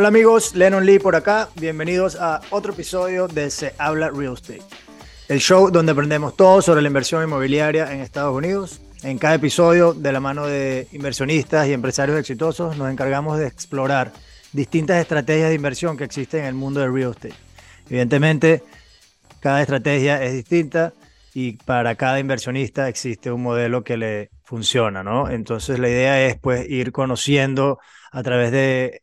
Hola amigos, Lennon Lee por acá, bienvenidos a otro episodio de Se habla real estate el show donde aprendemos todo sobre la inversión inmobiliaria en Estados Unidos. En cada episodio, de la mano de inversionistas y empresarios exitosos, nos encargamos de explorar distintas estrategias de inversión que existen en el mundo del real estate. Evidentemente, cada estrategia es distinta y para cada inversionista existe un modelo que le funciona, ¿no? Entonces la idea es pues ir conociendo a través de,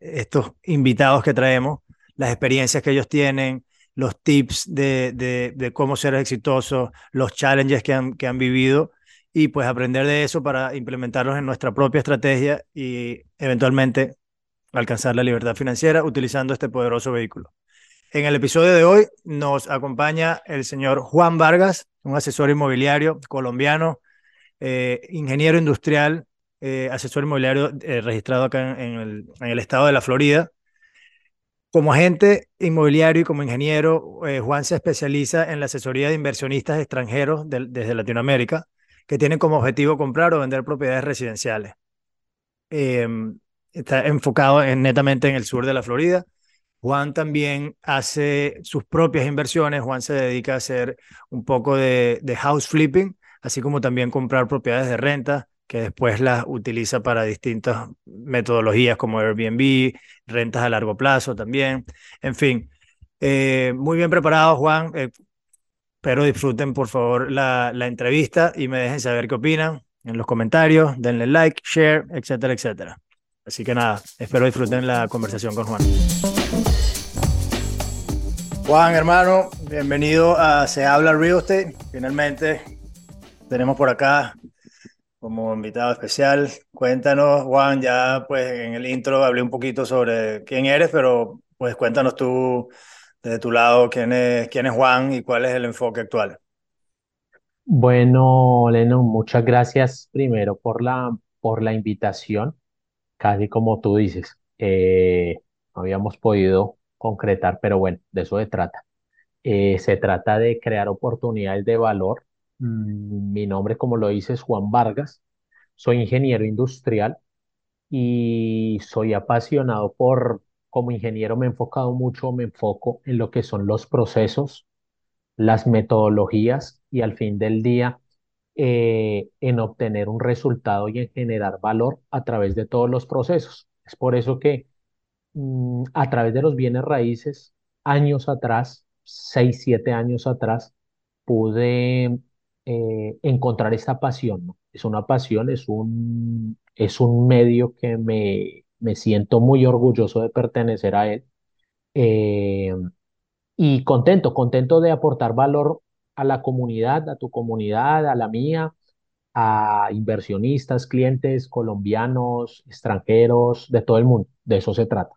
estos invitados que traemos las experiencias que ellos tienen, los tips de, cómo ser exitoso, los challenges que han, que han vivido y pues aprender de eso para implementarlos en nuestra propia estrategia y eventualmente alcanzar la libertad financiera utilizando este poderoso vehículo. En el episodio de hoy nos acompaña el señor Juan Vargas, un asesor inmobiliario colombiano, eh, ingeniero industrial, eh, asesor inmobiliario eh, registrado acá en, el, estado de la Florida, como agente inmobiliario y como ingeniero, Juan se especializa en la asesoría de inversionistas extranjeros desde Latinoamérica que tienen como objetivo comprar o vender propiedades residenciales. Em, está enfocado netamente en el sur de la Florida. Juan también hace sus propias inversiones. Juan se dedica a hacer un poco de, house flipping, así como también comprar propiedades de renta que después las utiliza para distintas metodologías como Airbnb, rentas a largo plazo también. En fin, eh, muy bien preparado, Juan. Eh, espero disfruten, por favor, la, la entrevista y me dejen saber qué opinan en los comentarios. Denle like, share, etcétera, etcétera. Así que nada, espero disfruten la conversación con Juan. Juan, hermano, bienvenido a Se Habla Real Estate. Finalmente tenemos por acá como invitado especial. Cuéntanos, Juan, ya pues en el intro hablé un poquito sobre quién eres, pero pues cuéntanos tú desde tu lado quién es, quién es Juan y cuál es el enfoque actual. Bueno, Leno, muchas gracias primero por la, por la invitación. Casi como tú dices, eh, habíamos podido concretar, pero bueno, de eso se trata. Eh, se trata de crear oportunidades de valor Mm, mi nombre, como lo dices, es Juan Vargas. Soy ingeniero industrial y soy apasionado por, como ingeniero me he enfocado mucho, me enfoco en lo que son los procesos, las metodologías y al fin del día eh, en obtener un resultado y en generar valor a través de todos los procesos. Es por eso que mm, a través de los bienes raíces, años atrás, seis, siete años atrás, pude eh, encontrar esta pasión. Es una pasión, es un, es un medio que me, me siento muy orgulloso de pertenecer a él. Eh, y contento, contento de aportar valor a la comunidad, a tu comunidad, a la mía, a inversionistas, clientes colombianos, extranjeros, de todo el mundo. De eso se trata.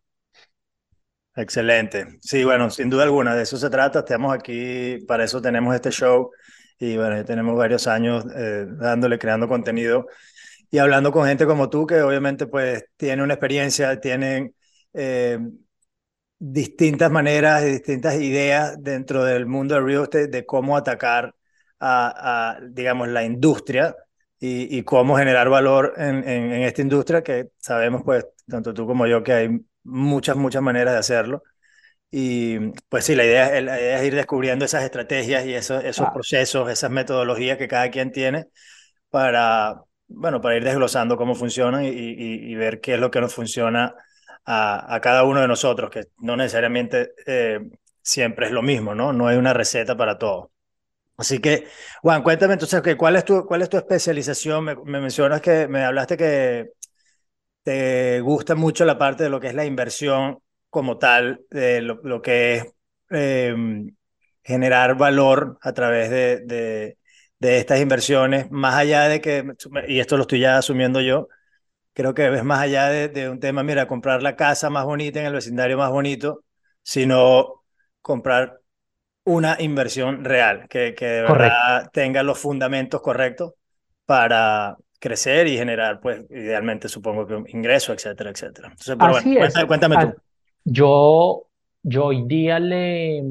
Excelente. Sí, bueno, sin duda alguna, de eso se trata. Estamos aquí, para eso tenemos este show y bueno, tenemos varios años eh, dándole, creando contenido y hablando con gente como tú, que obviamente pues tiene una experiencia, tienen eh, distintas maneras y distintas ideas dentro del mundo del real estate de cómo atacar a, digamos, la industria y, y, cómo generar valor en, en, en esta industria, que sabemos pues, tanto tú como yo, que hay muchas, muchas maneras de hacerlo. Y pues sí, la idea, es ir descubriendo esas estrategias y esos, esos procesos, esas metodologías que cada quien tiene para, bueno, para ir desglosando cómo funcionan y, y, ver qué es lo que nos funciona a, a, cada uno de nosotros, que no necesariamente eh, siempre es lo mismo, ¿no? No hay una receta para todo. Así que, Juan, cuéntame entonces, ¿cuál es tu, cuál es tu especialización? Me, me mencionas que me hablaste que te gusta mucho la parte de lo que es la inversión como tal, de lo, que es em, generar valor a través de, de, de, estas inversiones, más allá de que, y esto lo estoy ya asumiendo yo, creo que ves más allá de, de un tema, mira, comprar la casa más bonita en el vecindario más bonito, sino comprar una inversión real, que, que de Correcto. verdad tenga los fundamentos correctos para crecer y generar, pues, idealmente, supongo que un ingreso, etcétera, etcétera. Entonces, pero Así bueno, cuéntame, cuéntame tú. Yo, yo hoy día le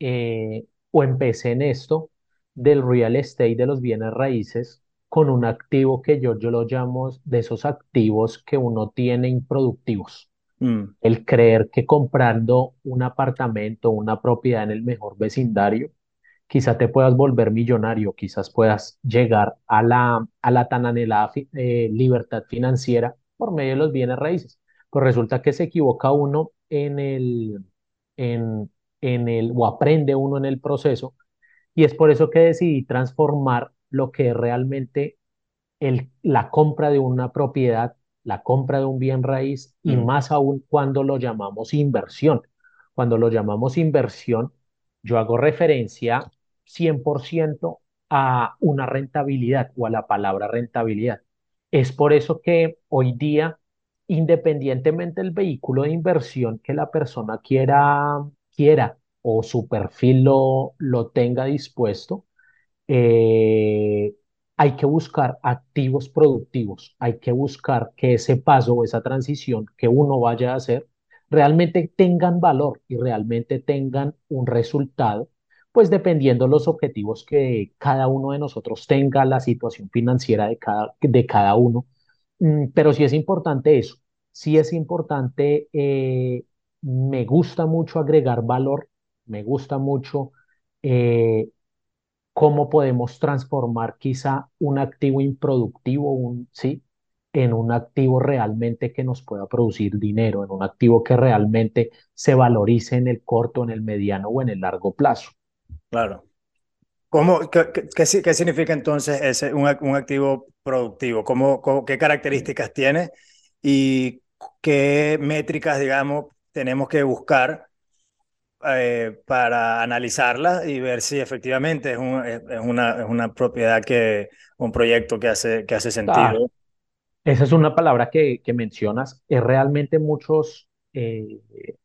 eh, o empecé en esto del real estate, de los bienes raíces, con un activo que yo, yo lo llamo de esos activos que uno tiene improductivos. Mm, El creer que comprando un apartamento, una propiedad en el mejor vecindario, quizá te puedas volver millonario, quizás puedas llegar a la, a la tan anhelada fi- eh, libertad financiera por medio de los bienes raíces. Pues resulta que se equivoca uno en el, en, en el, o aprende uno en el proceso, y es por eso que decidí transformar lo que es realmente el, la compra de una propiedad, la compra de un bien raíz y mm, más aún cuando lo llamamos inversión. Cuando lo llamamos inversión, yo hago referencia 100% a una rentabilidad o a la palabra rentabilidad. Es por eso que hoy día, independientemente del vehículo de inversión que la persona quiera, quiera o su perfil lo, lo tenga dispuesto, eh, hay que buscar activos productivos, hay que buscar que ese paso o esa transición que uno vaya a hacer realmente tengan valor y realmente tengan un resultado, pues dependiendo los objetivos que cada uno de nosotros tenga, la situación financiera de cada, de cada uno. Mm, Pero sí es importante eso, sí es importante, eh, me gusta mucho agregar valor, me gusta mucho eh, cómo podemos transformar quizá un activo improductivo, un, ¿sí? en un activo realmente que nos pueda producir dinero, en un activo que realmente se valorice en el corto, en el mediano o en el largo plazo. Claro. ¿Cómo, qué, qué- qué si- qué significa entonces ese, un, un activo productivo? ¿Cómo, cómo- qué características tiene y qué métricas, digamos, tenemos que buscar eh, para analizarla y ver si efectivamente es, un- es- es una, es una propiedad que, un proyecto que hace, que hace Ah, sentido? esa es una palabra que, que mencionas. Es realmente muchos, eh,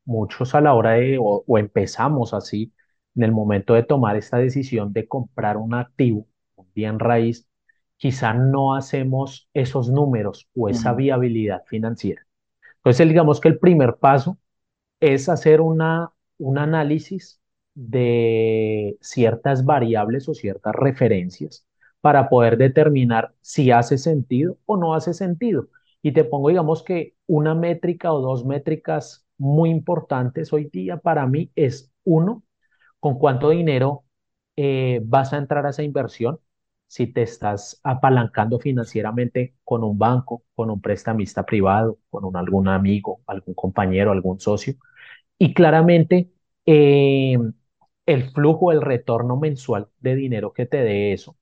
muchos a la hora de, o, o empezamos así, en el momento de tomar esta decisión de comprar un activo, un bien raíz, quizá no hacemos esos números o esa viabilidad financiera. Entonces, digamos que el primer paso es hacer una, un análisis de ciertas variables o ciertas referencias para poder determinar si hace sentido o no hace sentido. Y te pongo, digamos que una métrica o dos métricas muy importantes hoy día para mí es uno, con cuánto dinero eh, vas a entrar a esa inversión, si te estás apalancando financieramente con un banco, con un prestamista privado, con un, algún amigo, algún compañero, algún socio y claramente eh, el flujo, el retorno mensual de dinero que te dé eso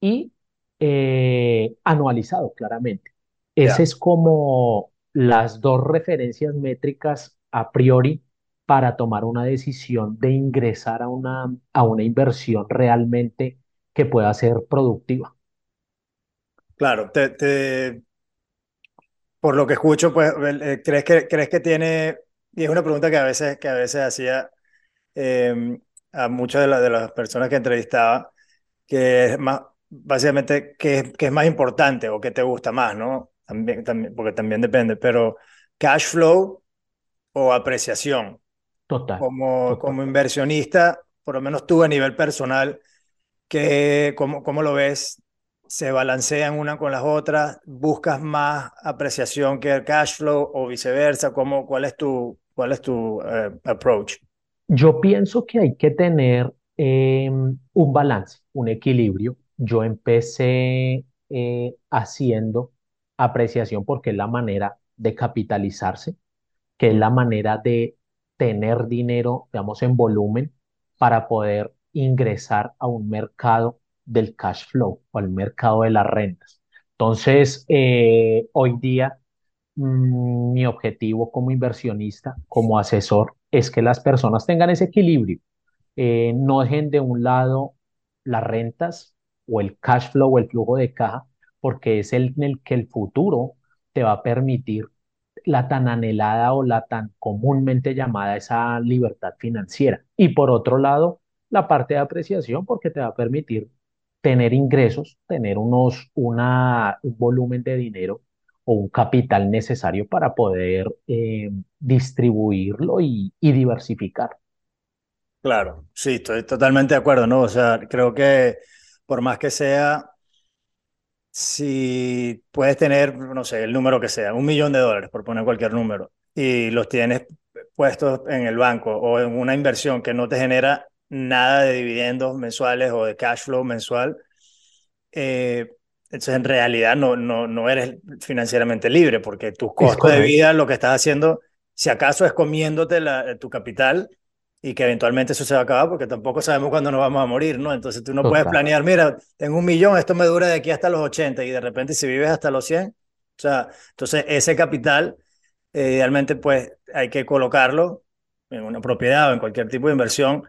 y eh, anualizado, claramente. Ese Ya, es como las dos referencias métricas a priori para tomar una decisión de ingresar a una, a una inversión realmente que pueda ser productiva. claro. Te, te- por lo que escucho, pues, eh, ¿crees que, crees que tiene, y es una pregunta que a veces, que a veces hacía eh, a muchas de, la- de las personas que entrevistaba, que es más, básicamente, ¿qué, es- qué es más importante o qué te gusta más, ¿no? También, también, porque también depende, pero cash flow o apreciación. Total, Como, total. como inversionista, por lo menos tú a nivel personal, ¿qué, cómo, cómo lo ves? ¿Se balancean una con las otras? ¿Buscas más apreciación que el cash flow o viceversa? ¿Cómo, cuál es tu, cuál es tu eh, approach? Yo pienso que hay que tener eh, un balance, un equilibrio. Yo empecé eh, haciendo apreciación porque es la manera de capitalizarse, que es la manera de tener dinero, digamos, en volumen para poder ingresar a un mercado del cash flow o al mercado de las rentas. Entonces, eh, hoy día Mm, Mi objetivo como inversionista, como asesor, es que las personas tengan ese equilibrio, eh, no dejen de un lado las rentas o el cash flow o el flujo de caja, porque es el, en el que el futuro te va a permitir la tan anhelada o la tan comúnmente llamada esa libertad financiera. Y por otro lado, la parte de apreciación porque te va a permitir tener ingresos, tener unos, una, un volumen de dinero o un capital necesario para poder eh, distribuirlo y, y diversificar. Claro, sí, estoy totalmente de acuerdo, ¿no? O sea, creo que por más que sea, si puedes tener, no sé, el número que sea, un millón de dólares, por poner cualquier número, y los tienes puestos en el banco o en una inversión que no te genera nada de dividendos mensuales o de cash flow mensual, eh, entonces en realidad no, no, no eres financieramente libre porque tus costos de vida, lo que estás haciendo, si acaso es comiéndote la, tu capital y que eventualmente eso se va a acabar porque tampoco sabemos cuándo nos vamos a morir, ¿no? Entonces tú no puedes planear, mira, tengo un millón, esto me dura de aquí hasta los 80 y de repente si vives hasta los 100, o sea, entonces ese capital, eh, idealmente pues hay que colocarlo en una propiedad o en cualquier tipo de inversión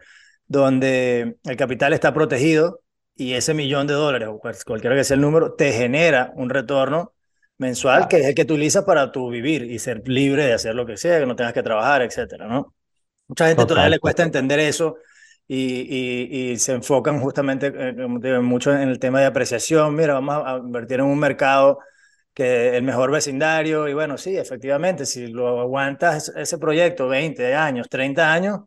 donde el capital está protegido y ese millón de dólares o cualquiera que sea el número te genera un retorno mensual que es el que tú utilizas para tu vivir y ser libre de hacer lo que sea, que no tengas que trabajar, etcétera, ¿no? Mucha gente todavía le cuesta entender eso y, y, se enfocan justamente eh, mucho en el tema de apreciación. Mira, vamos a invertir en un mercado que el mejor vecindario y bueno, sí, efectivamente, si lo aguantas ese proyecto 20 años, 30 años,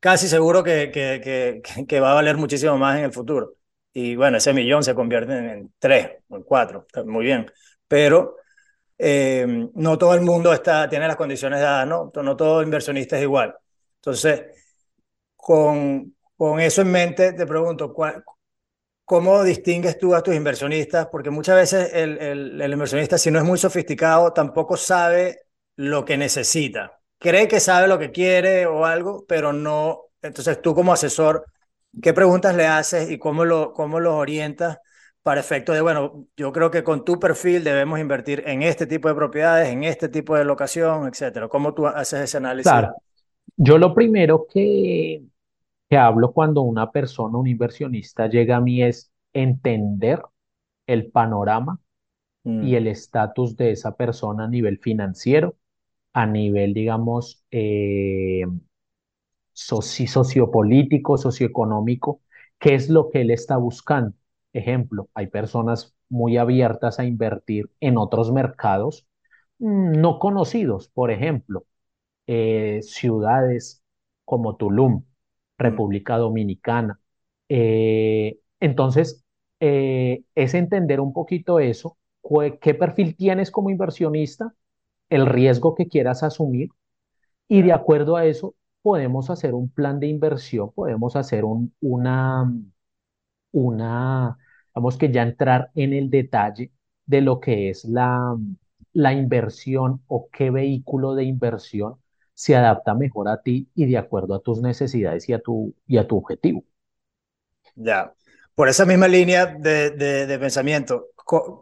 casi seguro que, que, que, que va a valer muchísimo más en el futuro. Y bueno, ese millón se convierte en, tres o en cuatro, muy bien. Pero eh, no todo el mundo está, tiene las condiciones dadas, ¿no? No todo inversionista es igual. Entonces, con, con eso en mente, te pregunto, ¿cómo distingues tú a tus inversionistas? Porque muchas veces el, el, inversionista, si no es muy sofisticado, tampoco sabe lo que necesita. Cree que sabe lo que quiere o algo, pero no. Entonces, tú como asesor, ¿qué preguntas le haces y cómo, lo, cómo los orientas para efecto de, bueno, yo creo que con tu perfil debemos invertir en este tipo de propiedades, en este tipo de locación, etcétera? ¿Cómo tú haces ese análisis? Claro. Yo lo primero que, que hablo cuando una persona, un inversionista llega a mí es entender el panorama y mm. el estatus de esa persona a nivel financiero, a nivel, digamos, eh, sociopolítico, socioeconómico, qué es lo que él está buscando. Ejemplo, hay personas muy abiertas a invertir en otros mercados mm, no conocidos, por ejemplo, eh, ciudades como Tulum, mm. República Dominicana. Eh, entonces, eh, es entender un poquito eso, qué perfil tienes como inversionista, el riesgo que quieras asumir y de acuerdo a eso podemos hacer un plan de inversión, podemos hacer un, una, una, vamos que ya entrar en el detalle de lo que es la, la inversión o qué vehículo de inversión se adapta mejor a ti y de acuerdo a tus necesidades y a tu, y a tu objetivo. Ya, por esa misma línea de, de, pensamiento,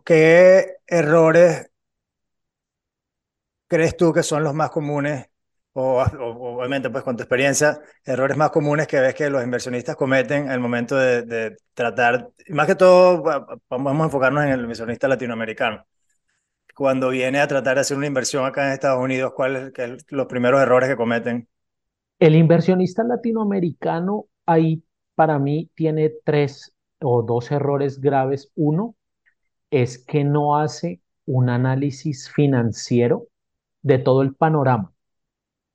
¿qué errores crees tú que son los más comunes o, obviamente pues con tu experiencia, errores más comunes que ves que los inversionistas cometen al momento de, de, tratar, más que todo vamos a enfocarnos en el inversionista latinoamericano, cuando viene a tratar de hacer una inversión acá en Estados Unidos, ¿cuáles son los primeros errores que cometen? El inversionista latinoamericano ahí para mí tiene tres o dos errores graves. Uno es que no hace un análisis financiero de todo el panorama.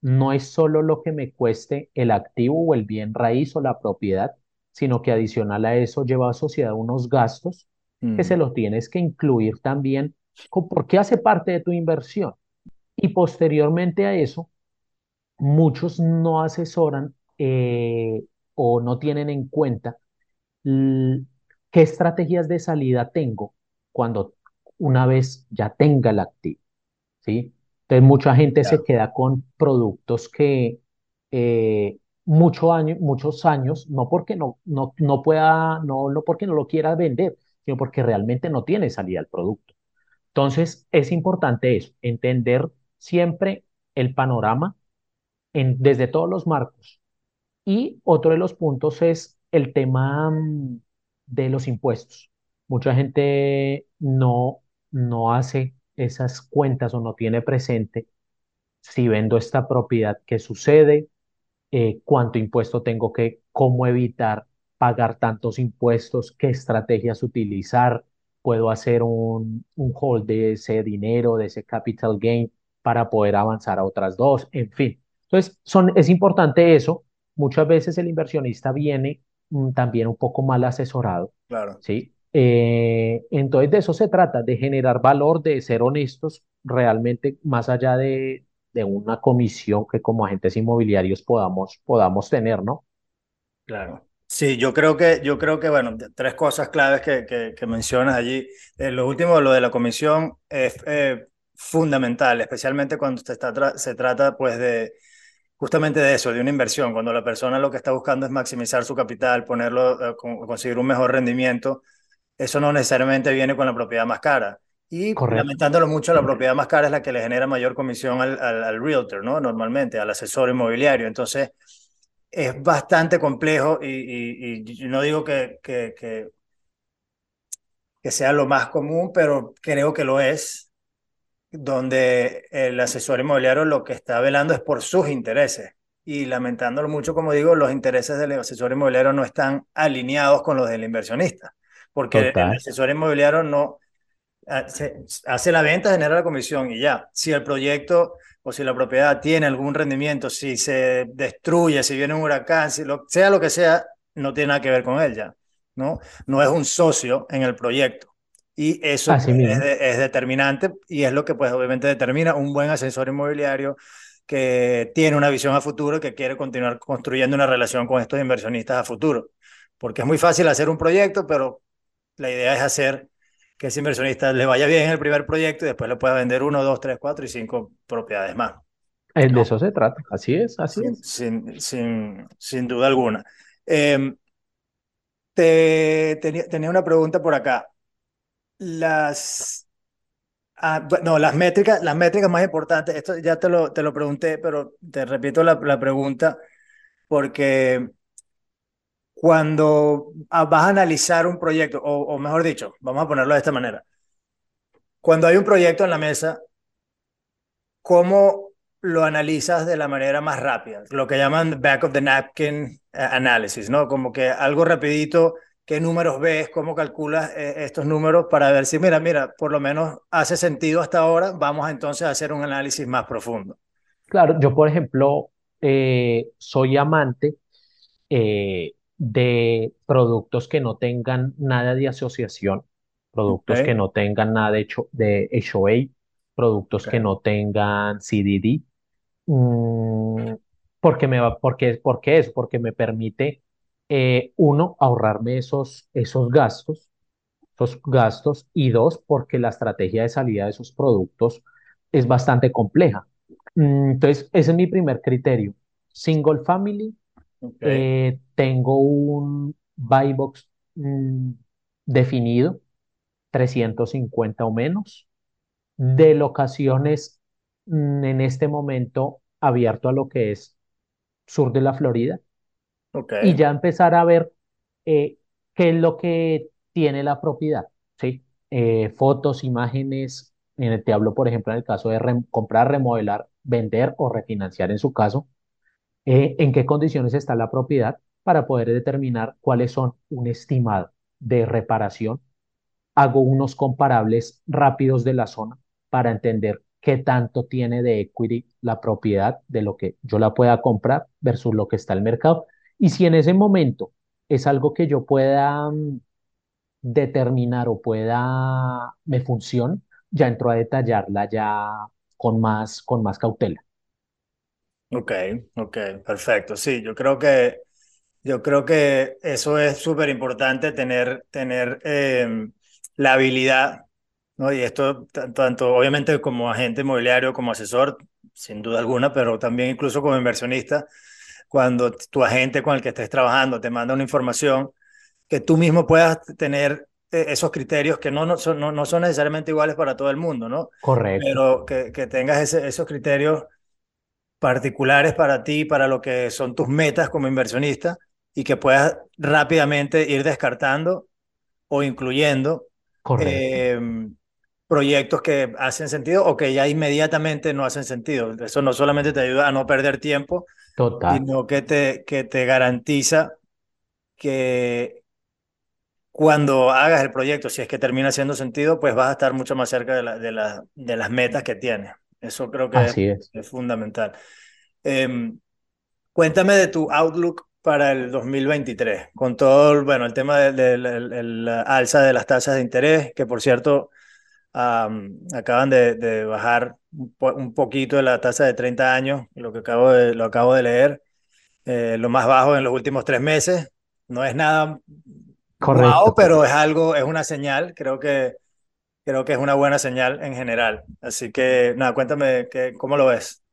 No es solo lo que me cueste el activo o el bien raíz o la propiedad, sino que adicional a eso lleva asociado unos gastos que se los tienes que incluir también porque hace parte de tu inversión. Y posteriormente a eso, muchos no asesoran eh, o no tienen en cuenta qué estrategias de salida tengo cuando una vez ya tenga el activo. ¿sí? Entonces, mucha gente se queda con productos que eh, mucho año, muchos años, no porque no, no, no pueda, no, no porque no lo quiera vender, sino porque realmente no tiene salida el producto. Entonces, es importante eso, entender siempre el panorama desde todos los marcos. Y otro de los puntos es el tema mm, de los impuestos. Mucha gente no, no hace esas cuentas o no tiene presente si vendo esta propiedad, qué sucede, eh, cuánto impuesto tengo que, cómo evitar pagar tantos impuestos, qué estrategias utilizar, puedo hacer un, un hold de ese dinero, de ese capital gain para poder avanzar a otras dos, en fin. Entonces, son, es importante eso. Muchas veces el inversionista viene mm, también un poco mal asesorado, Claro. ¿sí? Eh, entonces, de eso se trata, de generar valor, de ser honestos realmente, más allá de, de una comisión que como agentes inmobiliarios podamos, podamos tener, ¿no? Claro. Sí, yo creo que, yo creo que, bueno, tres cosas claves que, que, que mencionas allí. Eh, lo último, lo de la comisión, es eh, fundamental, especialmente cuando se, está se trata, pues, de justamente de eso, de una inversión. Cuando la persona lo que está buscando es maximizar su capital, ponerlo, eh, conseguir un mejor rendimiento, eso no necesariamente viene con la propiedad más cara. Y Correcto. lamentándolo mucho, la propiedad más cara es la que le genera mayor comisión al, al, al realtor, ¿no? Normalmente, al asesor inmobiliario. Entonces, es bastante complejo y, y, y no digo que, que, que, que, sea lo más común, pero creo que lo es, donde el asesor inmobiliario lo que está velando es por sus intereses. Y lamentándolo mucho, como digo, los intereses del asesor inmobiliario no están alineados con los del inversionista, porque Total. el asesor inmobiliario no hace, hace la venta, genera la comisión y ya. Si el proyecto o si la propiedad tiene algún rendimiento, si se destruye, si viene un huracán, si lo, sea lo que sea, no tiene nada que ver con él ya, ¿no? No es un socio en el proyecto. Y eso es, de, es, determinante y es lo que pues obviamente determina un buen asesor inmobiliario que tiene una visión a futuro y que quiere continuar construyendo una relación con estos inversionistas a futuro. Porque es muy fácil hacer un proyecto, pero la idea es hacer que ese inversionista le vaya bien en el primer proyecto y después le pueda vender uno, dos, tres, cuatro y cinco propiedades más. De ¿no? eso se trata, así es, así sin, es. Sin, sin, sin, duda alguna. Eh, te, tenía, tenía una pregunta por acá. Las, ah, no, las métricas, las métricas más importantes, esto ya te lo, te lo pregunté, pero te repito la, la pregunta porque cuando vas a analizar un proyecto, o, o, mejor dicho, vamos a ponerlo de esta manera. Cuando hay un proyecto en la mesa, ¿cómo lo analizas de la manera más rápida? Lo que llaman back of the napkin analysis, ¿no? Como que algo rapidito, qué números ves, cómo calculas eh, estos números para ver si, mira, mira, por lo menos hace sentido hasta ahora, vamos entonces a hacer un análisis más profundo. Claro, yo por ejemplo, eh, soy amante eh, de productos que no tengan nada de asociación, productos okay. que no tengan nada de, hecho, de HOA, productos okay. que no tengan CDD. Mm, porque me va, porque, porque eso, porque me permite, eh, uno, ahorrarme esos, esos gastos, esos gastos, y dos, porque la estrategia de salida de esos productos es bastante compleja. Mm, entonces, ese es mi primer criterio. Single family, Okay. Eh, tengo un buy box mmm, definido, 350 o menos, de locaciones mmm, en este momento abierto a lo que es sur de la Florida. Okay. Y ya empezar a ver eh, qué es lo que tiene la propiedad, ¿sí? Eh, fotos, imágenes, te hablo, por ejemplo, en el caso de re comprar, remodelar, vender o refinanciar en su caso, eh, en qué condiciones está la propiedad para poder determinar cuáles son un estimado de reparación. Hago unos comparables rápidos de la zona para entender qué tanto tiene de equity la propiedad de lo que yo la pueda comprar versus lo que está el mercado. Y si en ese momento es algo que yo pueda um, determinar o pueda me funcione, ya entro a detallarla ya con más, con más cautela. Ok, ok, perfecto. Sí, yo creo que, yo creo que eso es súper importante, tener, tener eh, la habilidad, ¿no? Y esto tanto obviamente como agente inmobiliario, como asesor, sin duda alguna, pero también incluso como inversionista, cuando tu agente con el que estés trabajando te manda una información, que tú mismo puedas tener eh, esos criterios que no, no, son, no, no son necesariamente iguales para todo el mundo, ¿no? Correcto. Pero que, que tengas ese, esos criterios particulares para ti, para lo que son tus metas como inversionista y que puedas rápidamente ir descartando o incluyendo. Eh, proyectos que hacen sentido o que ya inmediatamente no hacen sentido. Eso no solamente te ayuda a no perder tiempo, Total. sino que te, que te garantiza que cuando hagas el proyecto, si es que termina haciendo sentido, pues vas a estar mucho más cerca de, la, de, la, de las metas que tienes. Eso creo que es, es. es fundamental. Eh, cuéntame de tu outlook para el 2023, con todo, bueno, el tema del de, de, de, alza de las tasas de interés, que por cierto um, acaban de, bajar un, po un, poquito de la tasa de 30 años, lo que acabo de, lo acabo de leer, eh, lo más bajo en los últimos tres meses. No es nada Correcto, wow, pero es algo, es una señal, creo que, creo que es una buena señal en general. Así que, nada, cuéntame que, cómo lo ves.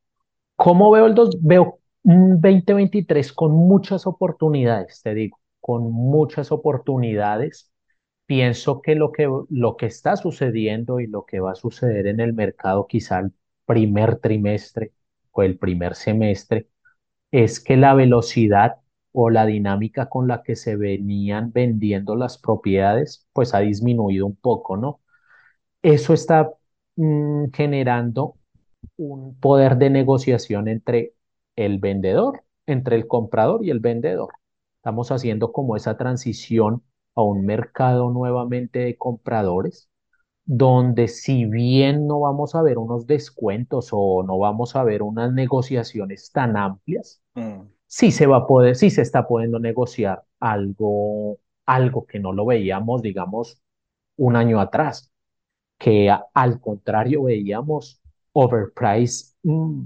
¿Cómo veo el dos? Veo un 2023 con muchas oportunidades, te digo, con muchas oportunidades. Pienso que lo que, lo que está sucediendo y lo que va a suceder en el mercado quizá el primer trimestre o el primer semestre es que la velocidad o la dinámica con la que se venían vendiendo las propiedades pues ha disminuido un poco, ¿no? Eso está mm, generando un poder de negociación entre el vendedor, entre el comprador y el vendedor. Estamos haciendo como esa transición a un mercado nuevamente de compradores, donde si bien no vamos a ver unos descuentos o no vamos a ver unas negociaciones tan amplias, Mm. sí se va a poder, sí se está pudiendo negociar algo, algo que no lo veíamos, digamos, un año atrás que a- al contrario veíamos overprice mm,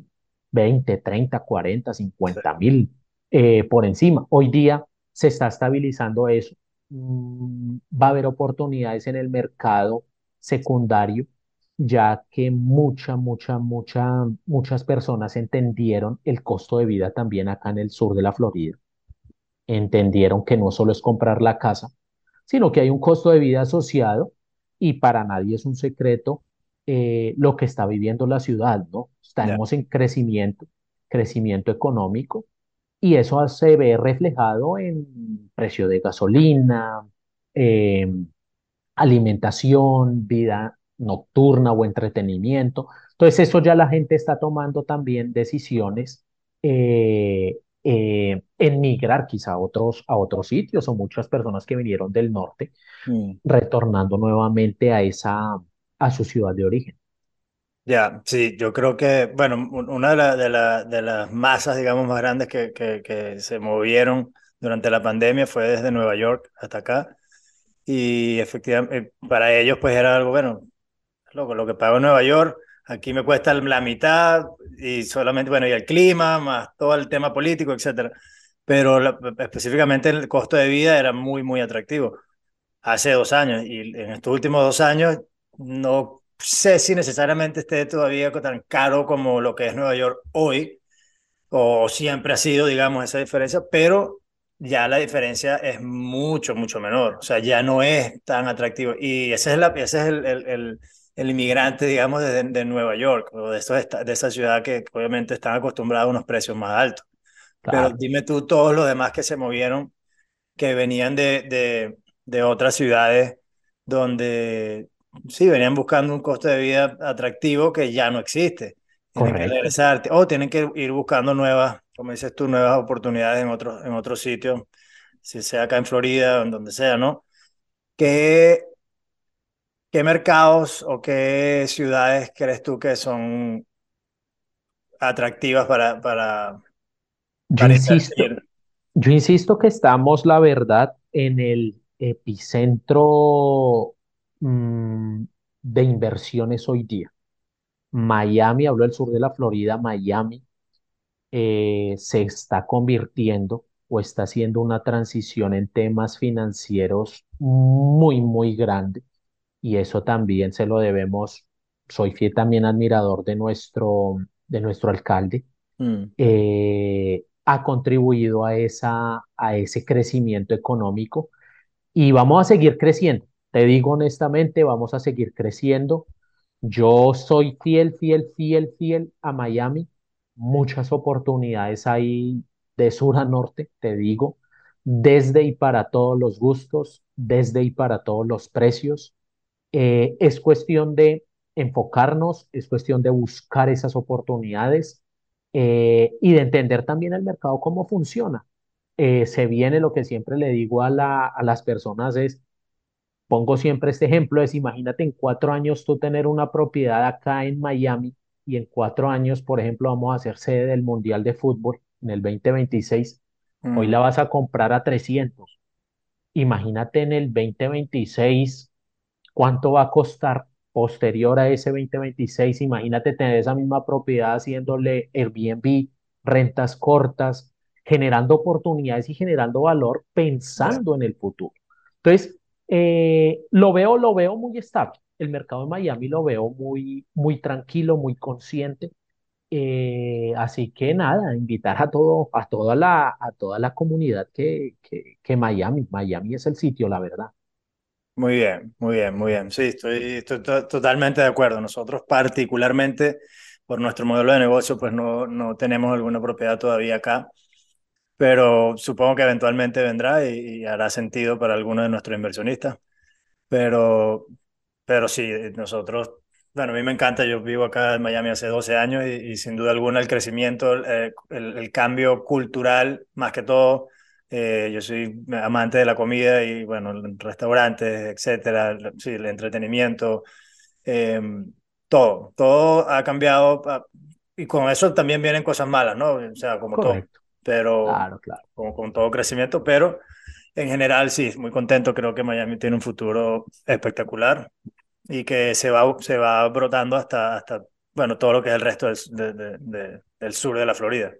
20, 30, 40, Sí. 50 mil eh, por encima. Hoy día se está estabilizando eso. Mm, va a haber oportunidades en el mercado secundario, ya que mucha, mucha, mucha, muchas personas entendieron el costo de vida también acá en el sur de la Florida. Entendieron que no solo es comprar la casa, sino que hay un costo de vida asociado y para nadie es un secreto eh, lo que está viviendo la ciudad, ¿no? Estamos en crecimiento, crecimiento económico y eso se ve reflejado en precio de gasolina, eh, alimentación, vida nocturna o entretenimiento. Entonces eso ya la gente está tomando también decisiones eh, eh, en migrar quizá a otros, a otros sitios o muchas personas que vinieron del norte Mm. retornando nuevamente a esa, a su ciudad de origen. Ya, sí, yo creo que, bueno, un- una de, la- de, la- de las masas, digamos, más grandes que, que, que se movieron durante la pandemia fue desde Nueva York hasta acá. Y efectivamente, para ellos, pues era algo, bueno, loco, lo que pago en Nueva York, aquí me cuesta la mitad y solamente, bueno, y el clima, más todo el tema político, etcétera. Pero la- específicamente el costo de vida era muy, muy atractivo hace dos años y en estos últimos dos años no sé si necesariamente esté todavía tan caro como lo que es Nueva York hoy o siempre ha sido, digamos, esa diferencia, pero ya la diferencia es mucho, mucho menor. O sea, ya no es tan atractivo. Y ese es, la, ese es el, el, el, el inmigrante, digamos, de, de, Nueva York o de, esos, de esa ciudad que obviamente están acostumbrados a unos precios más altos. Pero dime tú, todos los demás que se movieron, que venían de, de, de otras ciudades donde sí, venían buscando un costo de vida atractivo que ya no existe. Tienen que correcto, regresar o tienen que ir buscando nuevas, como dices tú, nuevas oportunidades en otros en otros sitios, si sea acá en Florida o en donde sea, ¿no? ¿Qué, qué mercados o qué ciudades crees tú que son atractivas para, para, insisto, yo insisto que estamos, la verdad, en el epicentro mm, de inversiones hoy día. Miami, hablo del sur de la Florida, Miami eh, se está convirtiendo o está haciendo una transición en temas financieros muy, muy grande y eso también se lo debemos, soy fiel también admirador de nuestro, de nuestro alcalde, Mm, eh, ha contribuido a esa, a ese crecimiento económico y vamos a seguir creciendo. Te digo honestamente, vamos a seguir creciendo. Yo soy fiel, fiel, fiel, fiel a Miami. Muchas oportunidades hay de sur a norte, te digo, desde y para todos los gustos, desde y para todos los precios. Eh, es cuestión de enfocarnos, es cuestión de buscar esas oportunidades eh, y de entender también el mercado cómo funciona. Eh, se viene lo que siempre le digo a, la, a las personas es, pongo siempre este ejemplo, es imagínate en cuatro años tú tener una propiedad acá en Miami y en cuatro años, por ejemplo, vamos a hacer sede del Mundial de Fútbol en el 2026, hoy la vas a comprar a 300. Imagínate en el 2026 cuánto va a costar posterior a ese 2026. Imagínate tener esa misma propiedad haciéndole Airbnb, rentas cortas, generando oportunidades y generando valor pensando en el futuro. Entonces, eh, lo veo, lo veo muy estable. El mercado de Miami lo veo muy, muy tranquilo, muy consciente. Eh, así que nada, invitar a todo, a toda la, a toda la comunidad que, que, Miami, Miami es el sitio, la verdad. Muy bien, muy bien, muy bien. Sí, estoy, estoy totalmente de acuerdo. Nosotros particularmente por nuestro modelo de negocio, pues no, no tenemos alguna propiedad todavía acá, pero supongo que eventualmente vendrá y, hará sentido para algunos de nuestros inversionistas. Pero, pero sí, nosotros, bueno, a mí me encanta, yo vivo acá en Miami hace 12 años y, sin duda alguna el crecimiento, el, el cambio cultural, más que todo, eh, yo soy amante de la comida y, bueno, restaurantes, etcétera, sí, el entretenimiento, em, todo, todo ha cambiado y con eso también vienen cosas malas, ¿no? O sea, como todo, pero claro, claro. Con todo crecimiento, pero en general sí, muy contento, creo que Miami tiene un futuro espectacular y que se va, se va brotando hasta, hasta, bueno, todo lo que es el resto del, del sur de la Florida.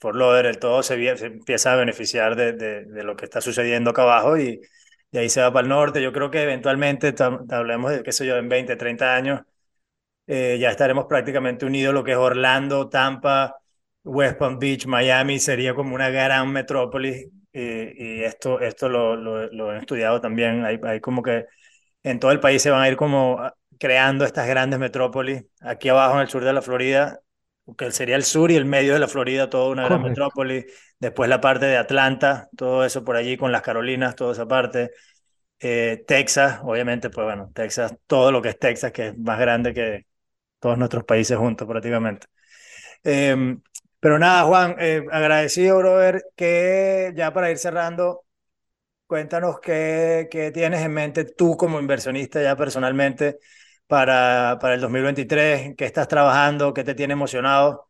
Fort el todo se, empieza a beneficiar de, de, lo que está sucediendo acá abajo y, y, ahí se va para el norte. Yo creo que eventualmente, hablemos de, qué sé yo, en 20, 30 años, eh, ya estaremos prácticamente unidos lo que es Orlando, Tampa, West Palm Beach, Miami, sería como una gran metrópolis y, esto, esto lo, lo, lo, he estudiado también. Hay, hay como que en todo el país se van a ir como creando estas grandes metrópolis. Aquí abajo en el sur de la Florida que sería el sur y el medio de la Florida, toda una gran metrópoli. Después la parte de Atlanta, todo eso por allí con las Carolinas, toda esa parte. Eh, Texas, obviamente, pues bueno, Texas, todo lo que es Texas, que es más grande que todos nuestros países juntos prácticamente. Em, pero nada, Juan, eh, agradecido, brother, que ya para ir cerrando, cuéntanos qué, qué tienes en mente tú como inversionista ya personalmente para, para el 2023? ¿Qué estás trabajando? ¿Qué te tiene emocionado?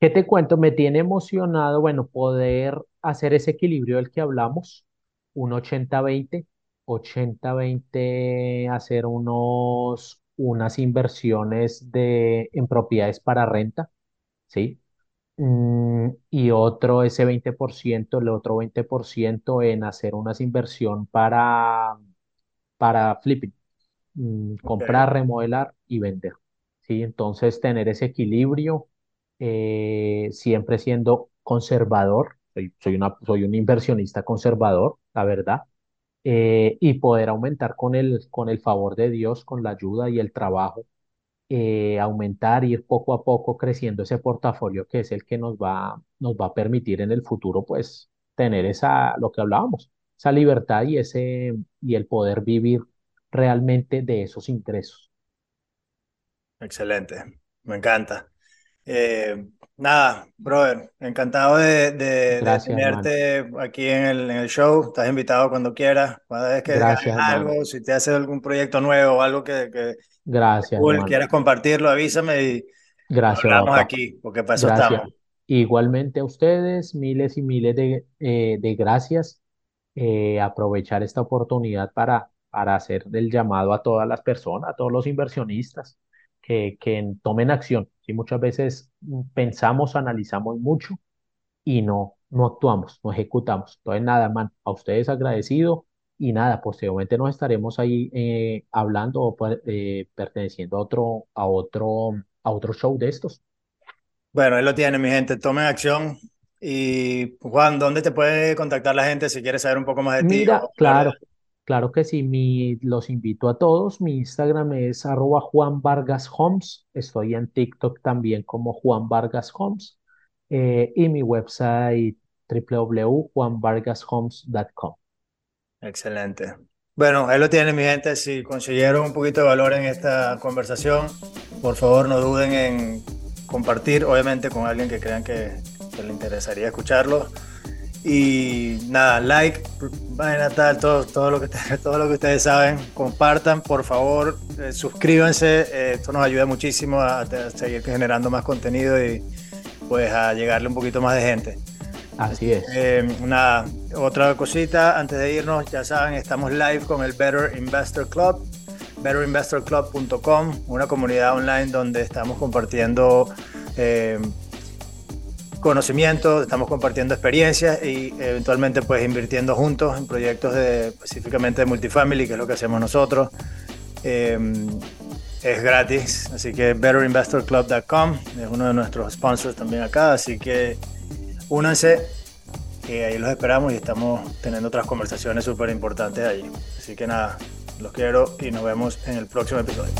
¿Qué te cuento? Me tiene emocionado, bueno, poder hacer ese equilibrio del que hablamos, un 80-20, 80-20, hacer unos, unas inversiones de, en propiedades para renta, ¿sí? Mm, y otro, ese 20%, el otro 20% en hacer unas inversión para, para flipping, Mm, comprar, remodelar y vender. ¿sí? Entonces, tener ese equilibrio, eh, siempre siendo conservador, soy, soy, una, soy un inversionista conservador, la verdad, eh, y poder aumentar con el, con el favor de Dios, con la ayuda y el trabajo, eh, aumentar, ir poco a poco creciendo ese portafolio que es el que nos va, nos va a permitir en el futuro, pues, tener esa, lo que hablábamos, esa libertad y, ese, y el poder vivir realmente de esos ingresos. Excelente, me encanta. Eh, nada, brother, encantado de, tenerte aquí en el, en el, show. Estás invitado cuando quieras. Cada vez que Gracias, algo, si te haces algún proyecto nuevo o algo que, que Gracias, quieras compartirlo, avísame y Gracias, hablamos aquí, porque para eso estamos. Igualmente a ustedes, miles y miles de, eh, de gracias. Eh, aprovechar esta oportunidad para para hacer el llamado a todas las personas, a todos los inversionistas que, que tomen acción. Si muchas veces pensamos, analizamos mucho y no, no actuamos, no ejecutamos. Entonces, nada, man, a ustedes agradecido y nada, posteriormente nos estaremos ahí eh, hablando o eh, perteneciendo a otro, a otro, a otro show de estos. Bueno, ahí lo tiene, mi gente. Tomen acción. Y Juan, ¿dónde te puede contactar la gente si quieres saber un poco más de ti? Mira, claro, Claro que sí, mi, los invito a todos. Mi Instagram es arroba Juan Vargas Homes. Estoy en TikTok también como Juan Vargas Homes. Eh, y mi website www.juanvargashomes.com. Excelente. Bueno, ahí lo tienen mi gente. Si consiguieron un poquito de valor en esta conversación, por favor no duden en compartir, obviamente con alguien que crean que, le interesaría escucharlo. Y nada, like, vayan tal, todo, todo, lo que, todo lo que ustedes saben, compartan, por favor, eh, suscríbanse, eh, esto nos ayuda muchísimo a, a, seguir generando más contenido y pues a llegarle un poquito más de gente. Así es. Eh, una, otra cosita, antes de irnos, ya saben, estamos live con el Better Investor Club, betterinvestorclub.com, una comunidad online donde estamos compartiendo eh, conocimientos, estamos compartiendo experiencias y eventualmente pues invirtiendo juntos en proyectos de, específicamente de multifamily, que es lo que hacemos nosotros. Eh, es gratis, así que betterinvestorclub.com es uno de nuestros sponsors también acá, así que únanse, que ahí los esperamos y estamos teniendo otras conversaciones súper importantes ahí. Así que nada, los quiero y nos vemos en el próximo episodio.